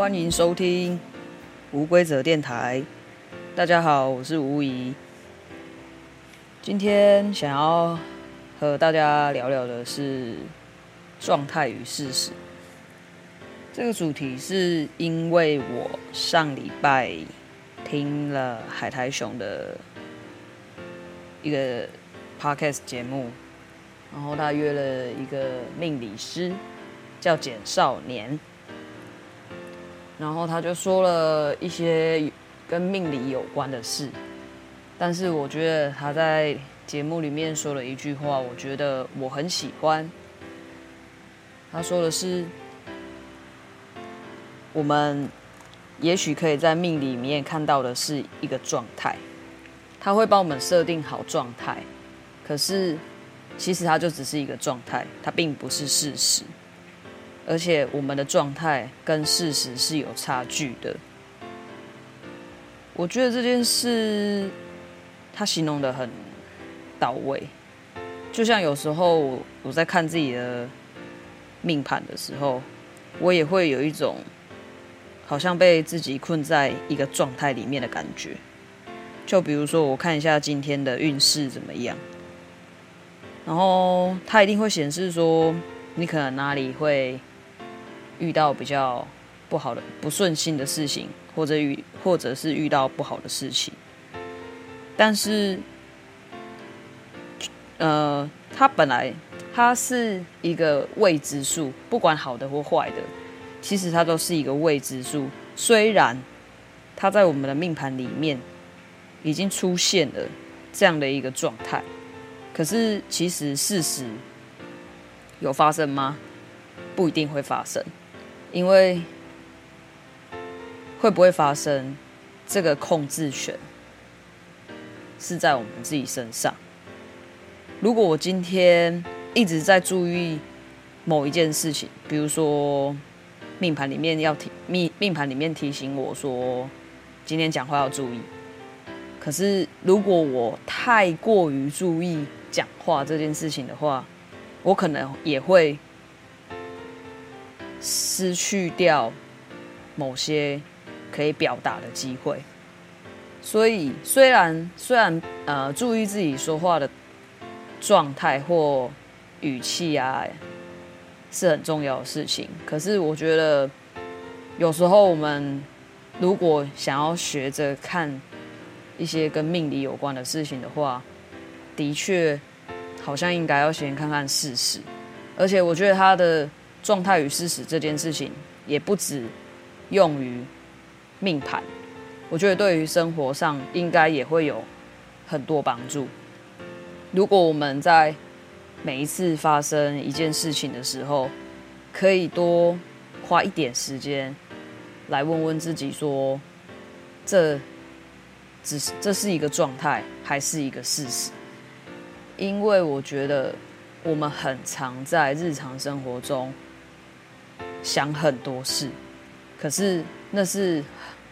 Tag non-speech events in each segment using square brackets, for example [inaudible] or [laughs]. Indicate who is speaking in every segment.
Speaker 1: 欢迎收听无规则电台。大家好，我是吴怡。今天想要和大家聊聊的是状态与事实。这个主题是因为我上礼拜听了海苔熊的一个 podcast 节目，然后他约了一个命理师，叫简少年。然后他就说了一些跟命理有关的事，但是我觉得他在节目里面说了一句话，我觉得我很喜欢。他说的是：我们也许可以在命里面看到的是一个状态，他会帮我们设定好状态，可是其实它就只是一个状态，它并不是事实。而且我们的状态跟事实是有差距的。我觉得这件事他形容得很到位，就像有时候我在看自己的命盘的时候，我也会有一种好像被自己困在一个状态里面的感觉。就比如说，我看一下今天的运势怎么样，然后它一定会显示说你可能哪里会。遇到比较不好的、不顺心的事情，或者遇，或者是遇到不好的事情，但是，呃，它本来它是一个未知数，不管好的或坏的，其实它都是一个未知数。虽然它在我们的命盘里面已经出现了这样的一个状态，可是其实事实有发生吗？不一定会发生。因为会不会发生，这个控制权是在我们自己身上。如果我今天一直在注意某一件事情，比如说命盘里面要提命命盘里面提醒我说今天讲话要注意，可是如果我太过于注意讲话这件事情的话，我可能也会。失去掉某些可以表达的机会，所以虽然虽然呃注意自己说话的状态或语气啊是很重要的事情，可是我觉得有时候我们如果想要学着看一些跟命理有关的事情的话，的确好像应该要先看看事实，而且我觉得他的。状态与事实这件事情，也不止用于命盘，我觉得对于生活上应该也会有很多帮助。如果我们在每一次发生一件事情的时候，可以多花一点时间来问问自己说，这只是这是一个状态，还是一个事实？因为我觉得我们很常在日常生活中。想很多事，可是那是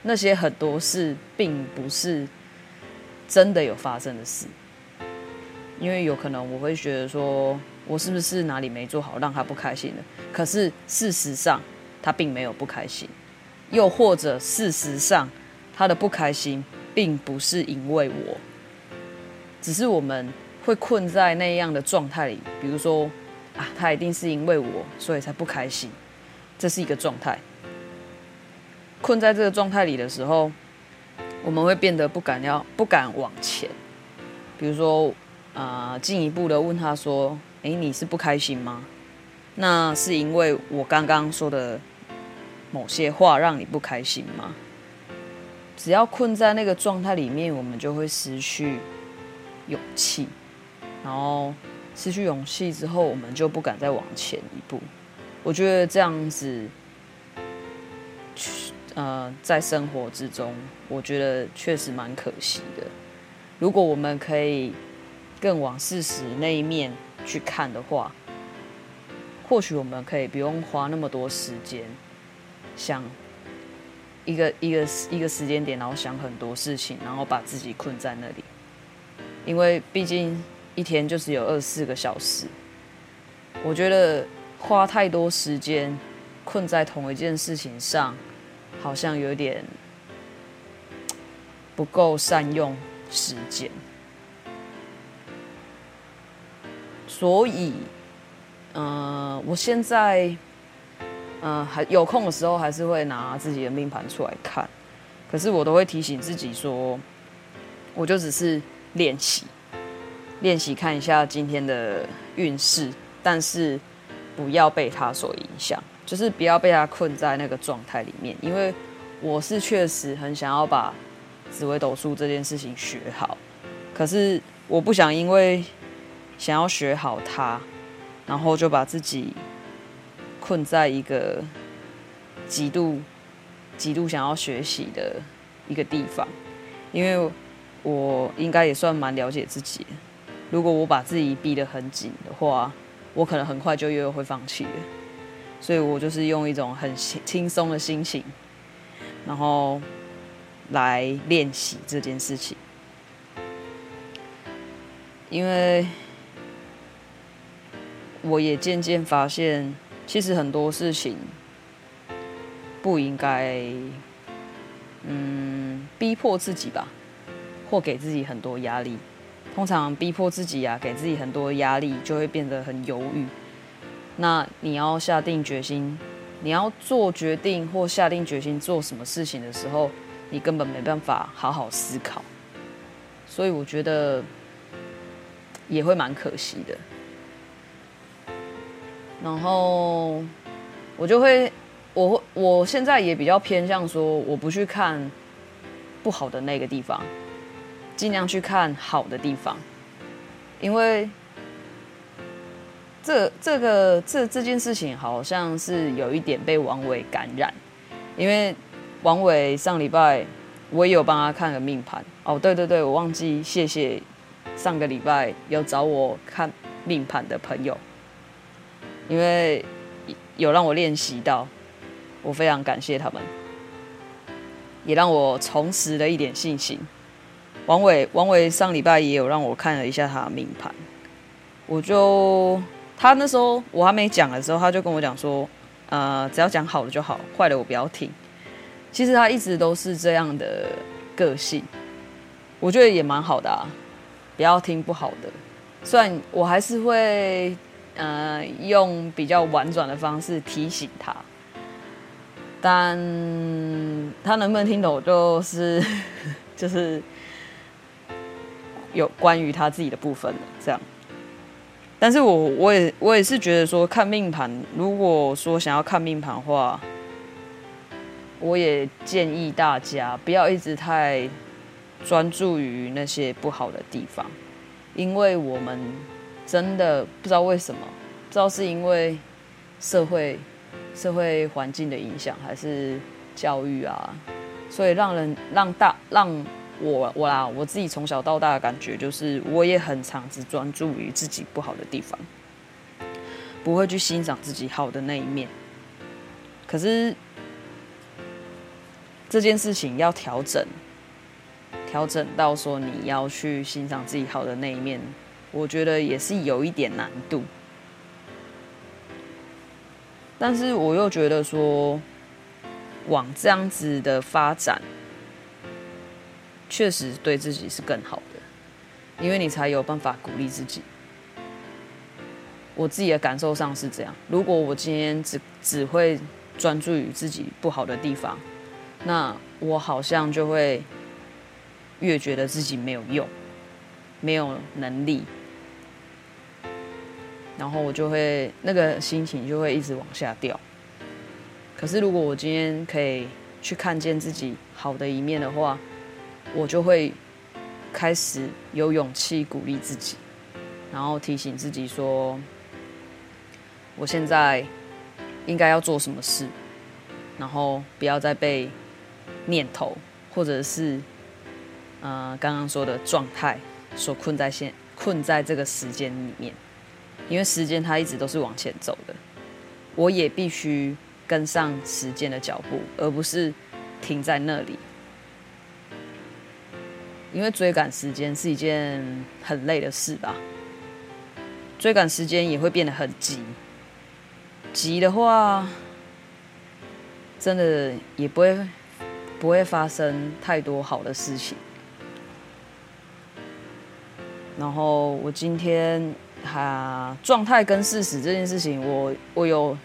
Speaker 1: 那些很多事，并不是真的有发生的事。因为有可能我会觉得说，我是不是哪里没做好，让他不开心了？可是事实上，他并没有不开心。又或者事实上，他的不开心并不是因为我，只是我们会困在那样的状态里。比如说啊，他一定是因为我，所以才不开心。这是一个状态，困在这个状态里的时候，我们会变得不敢要，不敢往前。比如说，啊、进一步的问他说：“诶，你是不开心吗？那是因为我刚刚说的某些话让你不开心吗？”只要困在那个状态里面，我们就会失去勇气，然后失去勇气之后，我们就不敢再往前一步。我觉得这样子，呃，在生活之中，我觉得确实蛮可惜的。如果我们可以更往事实那一面去看的话，或许我们可以不用花那么多时间想一个一个一个时间点，然后想很多事情，然后把自己困在那里。因为毕竟一天就是有二十四个小时，我觉得。花太多时间困在同一件事情上，好像有点不够善用时间，所以，呃，我现在，呃，还有空的时候还是会拿自己的命盘出来看，可是我都会提醒自己说，我就只是练习，练习看一下今天的运势，但是不要被它所影响。就是不要被他困在那个状态里面，因为我是确实很想要把紫微斗数这件事情学好，可是我不想因为想要学好它，然后就把自己困在一个极度极度想要学习的一个地方，因为我应该也算蛮了解自己，如果我把自己逼得很紧的话，我可能很快就又会放弃了。所以我就是用一种很轻松的心情，然后来练习这件事情，因为我也渐渐发现，其实很多事情不应该，嗯，逼迫自己吧，或给自己很多压力。通常逼迫自己啊，给自己很多压力，就会变得很犹豫。那你要下定决心，你要做决定或下定决心做什么事情的时候，你根本没办法好好思考，所以我觉得也会蛮可惜的。然后我就会，我我现在也比较偏向说，我不去看不好的那个地方，尽量去看好的地方，因为。这这个这这件事情好像是有一点被王伟感染，因为王伟上礼拜我也有帮他看个命盘哦，对对对，我忘记谢谢上个礼拜有找我看命盘的朋友，因为有让我练习到，我非常感谢他们，也让我重拾了一点信心。王伟王伟上礼拜也有让我看了一下他的命盘，我就。他那时候我还没讲的时候，他就跟我讲说，呃，只要讲好的就好，坏的我不要听。其实他一直都是这样的个性，我觉得也蛮好的啊，不要听不好的。虽然我还是会，呃，用比较婉转的方式提醒他，但他能不能听懂，就是 [laughs] 就是有关于他自己的部分了，这样。但是我我也我也是觉得说，看命盘，如果说想要看命盘的话，我也建议大家不要一直太专注于那些不好的地方，因为我们真的不知道为什么，不知道是因为社会社会环境的影响，还是教育啊，所以让人让大让。我我啦，我自己从小到大的感觉就是，我也很常只专注于自己不好的地方，不会去欣赏自己好的那一面。可是这件事情要调整，调整到说你要去欣赏自己好的那一面，我觉得也是有一点难度。但是我又觉得说，往这样子的发展。确实对自己是更好的，因为你才有办法鼓励自己。我自己的感受上是这样：如果我今天只只会专注于自己不好的地方，那我好像就会越觉得自己没有用，没有能力，然后我就会那个心情就会一直往下掉。可是如果我今天可以去看见自己好的一面的话，我就会开始有勇气鼓励自己，然后提醒自己说，我现在应该要做什么事，然后不要再被念头或者是呃刚刚说的状态所困在现困在这个时间里面，因为时间它一直都是往前走的，我也必须跟上时间的脚步，而不是停在那里。因为追赶时间是一件很累的事吧，追赶时间也会变得很急。急的话，真的也不会不会发生太多好的事情。然后我今天哈状态跟事实这件事情我，我我有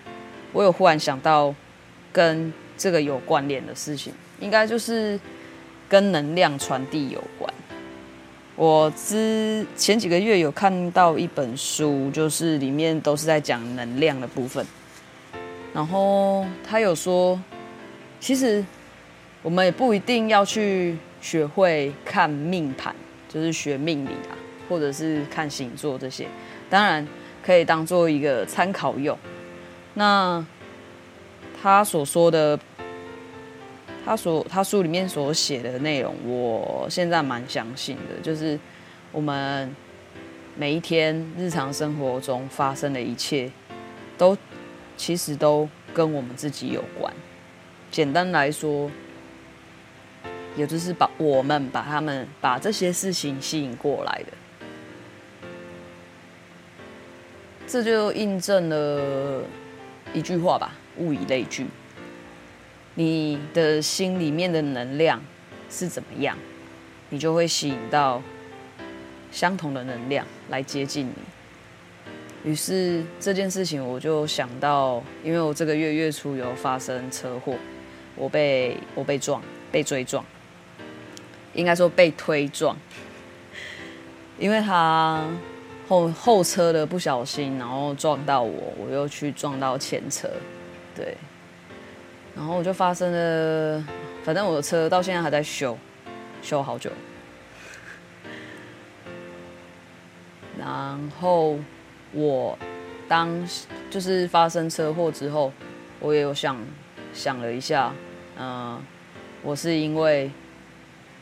Speaker 1: 我有忽然想到跟这个有关联的事情，应该就是跟能量传递有关。我之前几个月有看到一本书，就是里面都是在讲能量的部分。然后他有说，其实我们也不一定要去学会看命盘，就是学命理啊。或者是看星座这些，当然可以当做一个参考用。那他所说的，他所他书里面所写的内容，我现在蛮相信的，就是我们每一天日常生活中发生的一切，都其实都跟我们自己有关。简单来说，也就是把我们把他们把这些事情吸引过来的。这就印证了一句话吧，物以类聚。你的心里面的能量是怎么样，你就会吸引到相同的能量来接近你。于是这件事情，我就想到，因为我这个月月初有发生车祸，我被我被撞，被追撞，应该说被推撞，因为他。后后车的不小心，然后撞到我，我又去撞到前车，对，然后我就发生了，反正我的车到现在还在修，修好久。然后我当就是发生车祸之后，我也有想想了一下，嗯、呃，我是因为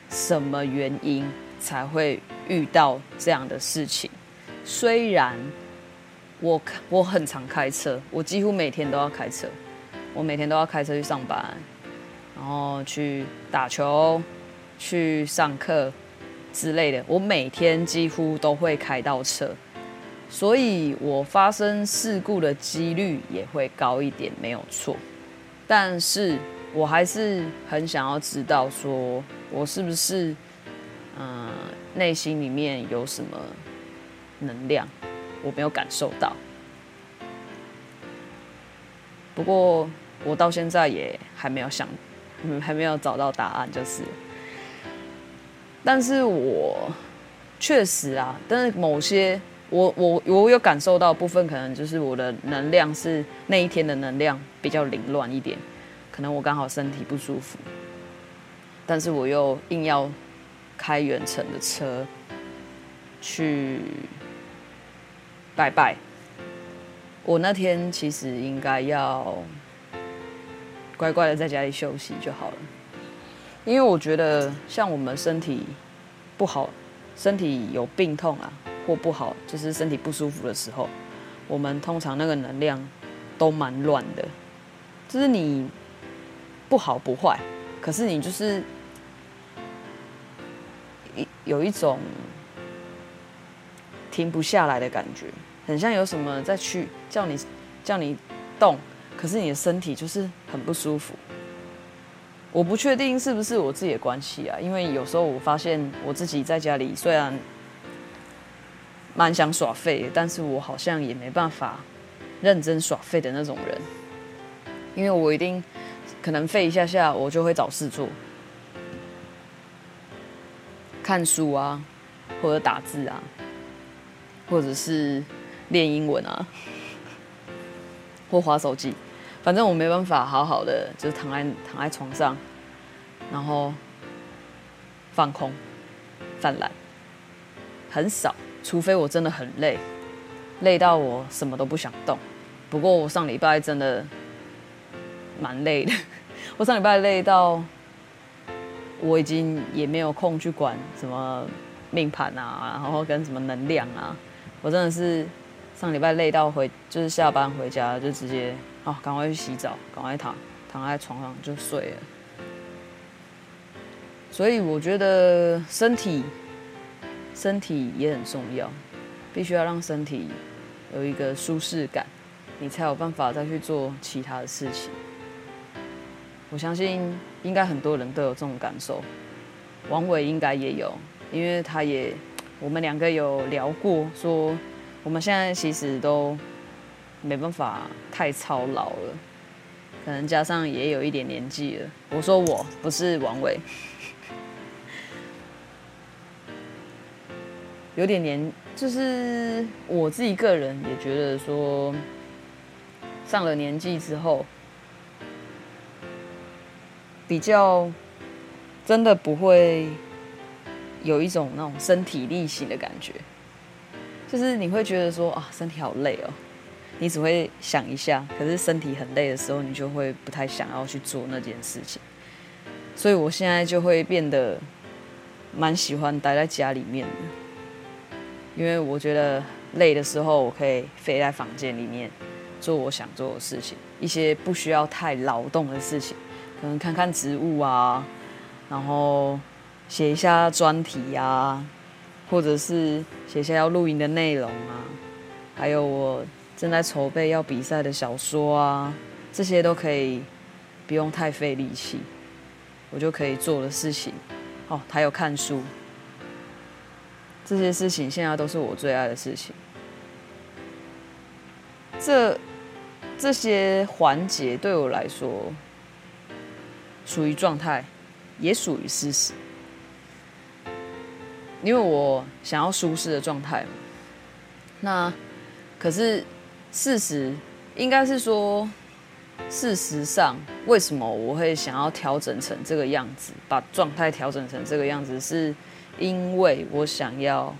Speaker 1: 什么原因才会遇到这样的事情？虽然我我很常开车，我几乎每天都要开车，我每天都要开车去上班，然后去打球、去上课之类的。我每天几乎都会开到车，所以我发生事故的几率也会高一点，没有错。但是我还是很想要知道，说我是不是嗯内心里面有什么。能量，我没有感受到。不过我到现在也还没有想，嗯，还没有找到答案，就是。但是我确实啊，但是某些我我我有感受到部分，可能就是我的能量是那一天的能量比较凌乱一点，可能我刚好身体不舒服，但是我又硬要开远程的车去。拜拜！我那天其实应该要乖乖的在家里休息就好了，因为我觉得像我们身体不好、身体有病痛啊或不好，就是身体不舒服的时候，我们通常那个能量都蛮乱的，就是你不好不坏，可是你就是一有一种。停不下来的感觉，很像有什么在去叫你叫你动，可是你的身体就是很不舒服。我不确定是不是我自己的关系啊，因为有时候我发现我自己在家里虽然蛮想耍废，但是我好像也没办法认真耍废的那种人，因为我一定可能废一下下，我就会找事做，看书啊，或者打字啊。或者是练英文啊，或滑手机，反正我没办法好好的，就是躺在躺在床上，然后放空、犯懒，很少，除非我真的很累，累到我什么都不想动。不过我上礼拜真的蛮累的，[laughs] 我上礼拜累到我已经也没有空去管什么命盘啊，然后跟什么能量啊。我真的是上礼拜累到回，就是下班回家就直接哦，赶快去洗澡，赶快躺躺在床上就睡了。所以我觉得身体身体也很重要，必须要让身体有一个舒适感，你才有办法再去做其他的事情。我相信应该很多人都有这种感受，王伟应该也有，因为他也我们两个有聊过，说我们现在其实都没办法太操劳了，可能加上也有一点年纪了。我说我不是王伟，有点年，就是我自己个人也觉得说，上了年纪之后。比较真的不会有一种那种身体力行的感觉，就是你会觉得说啊，身体好累哦，你只会想一下，可是身体很累的时候，你就会不太想要去做那件事情。所以我现在就会变得蛮喜欢待在家里面的，因为我觉得累的时候，我可以飞在房间里面做我想做的事情，一些不需要太劳动的事情。可能看看植物啊，然后写一下专题啊，或者是写下要录音的内容啊，还有我正在筹备要比赛的小说啊，这些都可以不用太费力气，我就可以做的事情。哦，还有看书，这些事情现在都是我最爱的事情。这这些环节对我来说。属于状态，也属于事实。因为我想要舒适的状态嘛。那可是事实应该是说，事实上为什么我会想要调整成这个样子，把状态调整成这个样子，是因为我想要，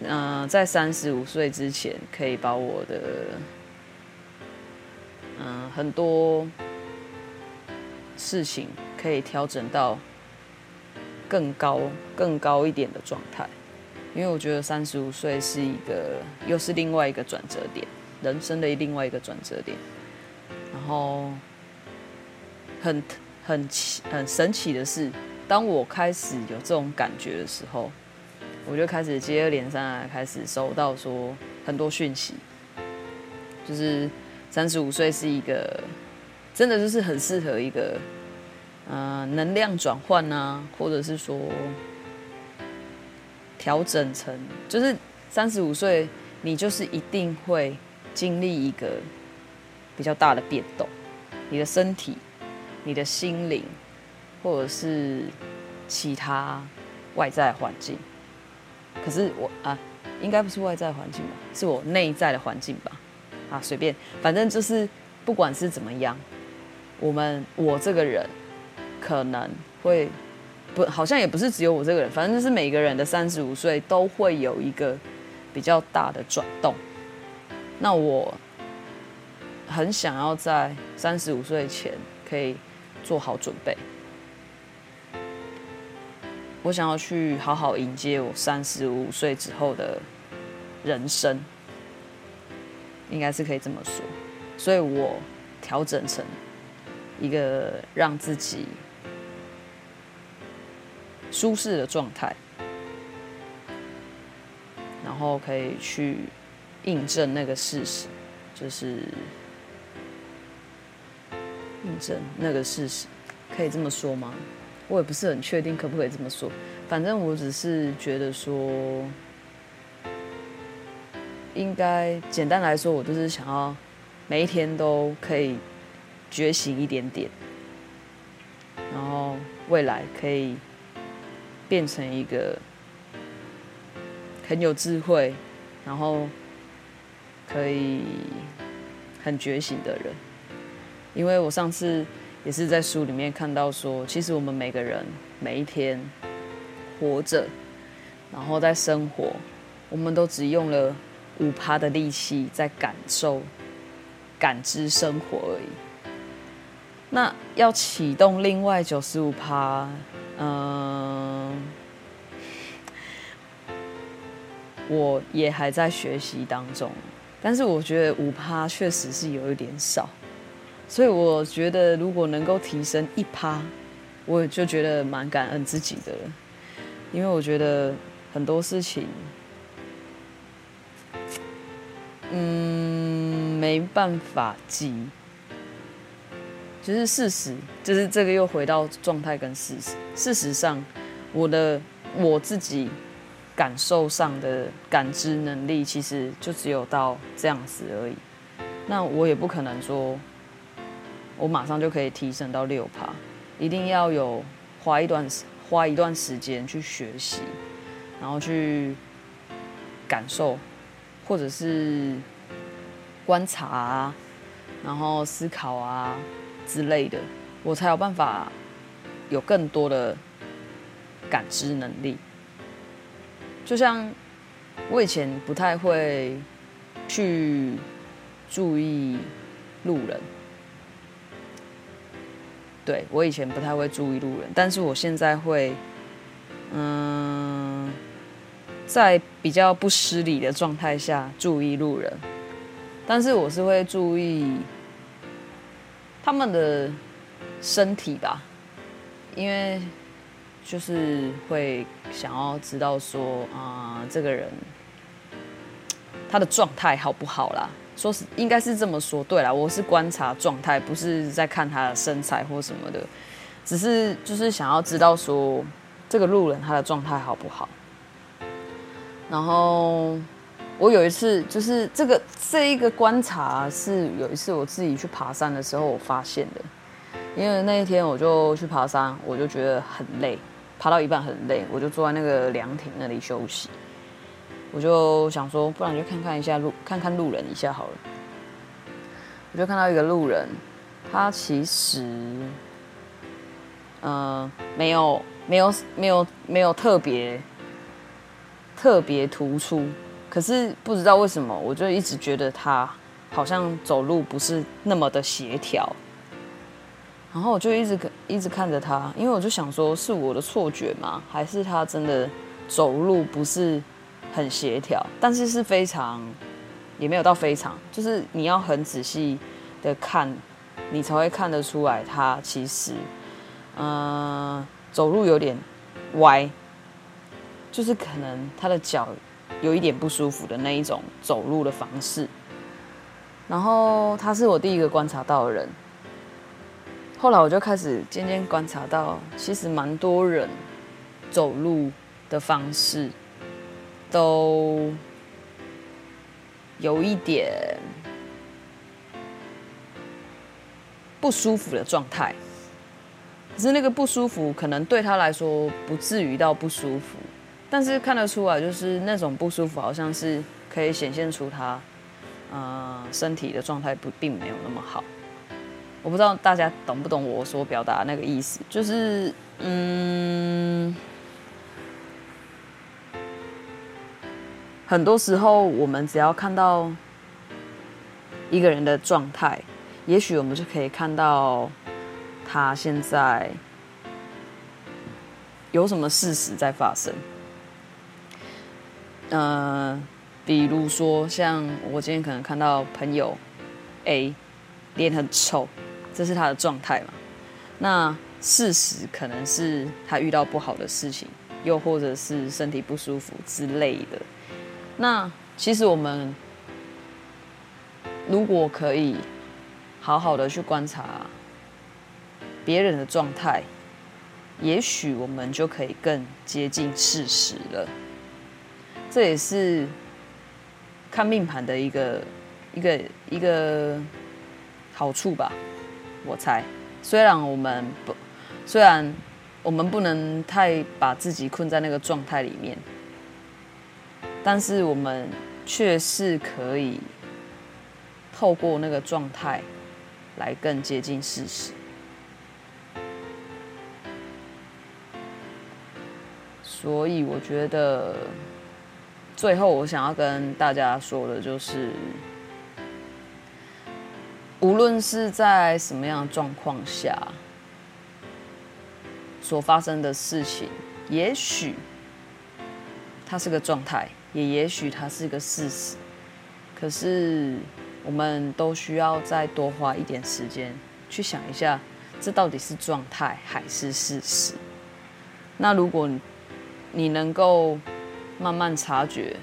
Speaker 1: 嗯、在三十五岁之前，可以把我的，嗯、很多。事情可以调整到更高、更高一点的状态，因为我觉得三十五岁是一个，又是另外一个转折点，人生的另外一个转折点。然后很很奇、很神奇的是，当我开始有这种感觉的时候，我就开始接二连三啊开始收到说很多讯息，就是三十五岁是一个。真的就是很适合一个，呃，能量转换啊，或者是说调整成，就是三十五岁，你就是一定会经历一个比较大的变动，你的身体、你的心灵，或者是其他外在环境。可是我啊，应该不是外在环境吧？是我内在的环境吧？啊，随便，反正就是不管是怎么样。我们我这个人可能会不，好像也不是只有我这个人，反正就是每个人的三十五岁都会有一个比较大的转动。那我很想要在三十五岁前可以做好准备，我想要去好好迎接我三十五岁之后的人生，应该是可以这么说。所以我调整成。一个让自己舒适的状态，然后可以去印证那个事实，就是印证那个事实，可以这么说吗？我也不是很确定可不可以这么说，反正我只是觉得说，应该简单来说，我就是想要每一天都可以。觉醒一点点，然后未来可以变成一个很有智慧，然后可以很觉醒的人。因为我上次也是在书里面看到说，其实我们每个人每一天活着，然后在生活，我们都只用了五趴的力气在感受、感知生活而已。那要启动另外九十五趴，嗯，我也还在学习当中，但是我觉得五趴确实是有一点少，所以我觉得如果能够提升一趴，我就觉得蛮感恩自己的了，因为我觉得很多事情，嗯，没办法急。就是事实，就是这个又回到状态跟事实。事实上，我的我自己感受上的感知能力，其实就只有到这样子而已。那我也不可能说，我马上就可以提升到六趴，一定要有花一段时花一段时间去学习，然后去感受，或者是观察啊，然后思考啊之类的，我才有办法有更多的感知能力。就像我以前不太会去注意路人。对，我以前不太会注意路人，但是我现在会，嗯，在比较不失礼的状态下注意路人，但是我是会注意他们的身体吧，因为就是会想要知道说啊，这个人他的状态好不好啦。说是应该是这么说，对啦，我是观察状态，不是在看他的身材或什么的，只是就是想要知道说这个路人他的状态好不好。然后我有一次就是这个这一个观察是有一次我自己去爬山的时候我发现的，因为那一天我就去爬山，我就觉得很累，爬到一半很累，我就坐在那个凉亭那里休息。我就想说，不然就看看一下路，看看路人一下好了。我就看到一个路人，他其实，呃，没有，没有，没有，没有特别特别突出。可是不知道为什么，我就一直觉得他好像走路不是那么的协调。然后我就一直一直看着他，因为我就想说，是我的错觉吗？还是他真的走路不是？很协调，但是是非常，也没有到非常，就是你要很仔细的看，你才会看得出来，他其实，嗯、走路有点歪，就是可能他的脚有一点不舒服的那一种走路的方式。然后他是我第一个观察到的人，后来我就开始渐渐观察到，其实蛮多人走路的方式。都有一点不舒服的状态，可是那个不舒服可能对他来说不至于到不舒服，但是看得出来，就是那种不舒服好像是可以显现出他，呃，身体的状态不并没有那么好。我不知道大家懂不懂我所表达那个意思，就是嗯。很多时候，我们只要看到一个人的状态，也许我们就可以看到他现在有什么事实在发生。呃，比如说，像我今天可能看到朋友 A 脸很臭，这是他的状态嘛？那事实可能是他遇到不好的事情，又或者是身体不舒服之类的。那其实我们如果可以好好的去观察别人的状态，也许我们就可以更接近事实了。这也是看命盘的一个一个一个好处吧，我猜。虽然我们不，虽然我们不能太把自己困在那个状态里面。但是我们却是可以透过那个状态来更接近事实，所以我觉得最后我想要跟大家说的就是，无论是在什么样的状况下所发生的事情，也许它是个状态。也也许它是个事实，可是我们都需要再多花一点时间去想一下，这到底是状态还是事实？那如果你能够慢慢察觉，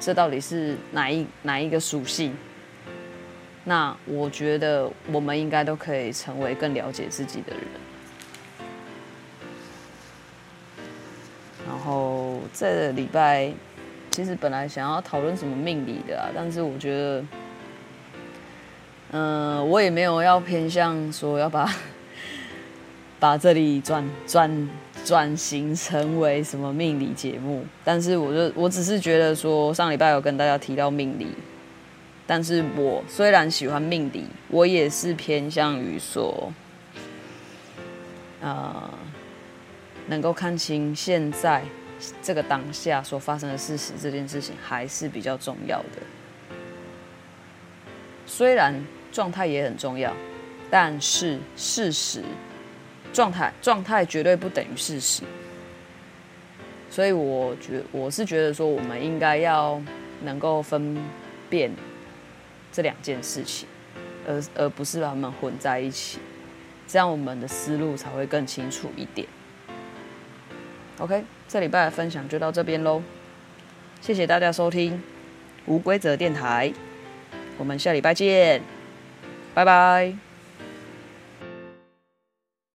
Speaker 1: 这到底是哪一哪一个属性，那我觉得我们应该都可以成为更了解自己的人。然后这个礼拜，其实本来想要讨论什么命理的啊，但是我觉得，嗯、我也没有要偏向说要把 [laughs] 把这里转转转型成为什么命理节目，但是我就我只是觉得说，上礼拜有跟大家提到命理。但是我虽然喜欢命理，我也是偏向于说，呃，能够看清现在这个当下所发生的事实，这件事情还是比较重要的。虽然状态也很重要，但是事实状态状态绝对不等于事实。所以我觉我是觉得说，我们应该要能够分辨。这两件事情，而而不是把它们混在一起，这样我们的思路才会更清楚一点。OK，这礼拜的分享就到这边喽，谢谢大家收听无规则电台，我们下礼拜见，拜拜。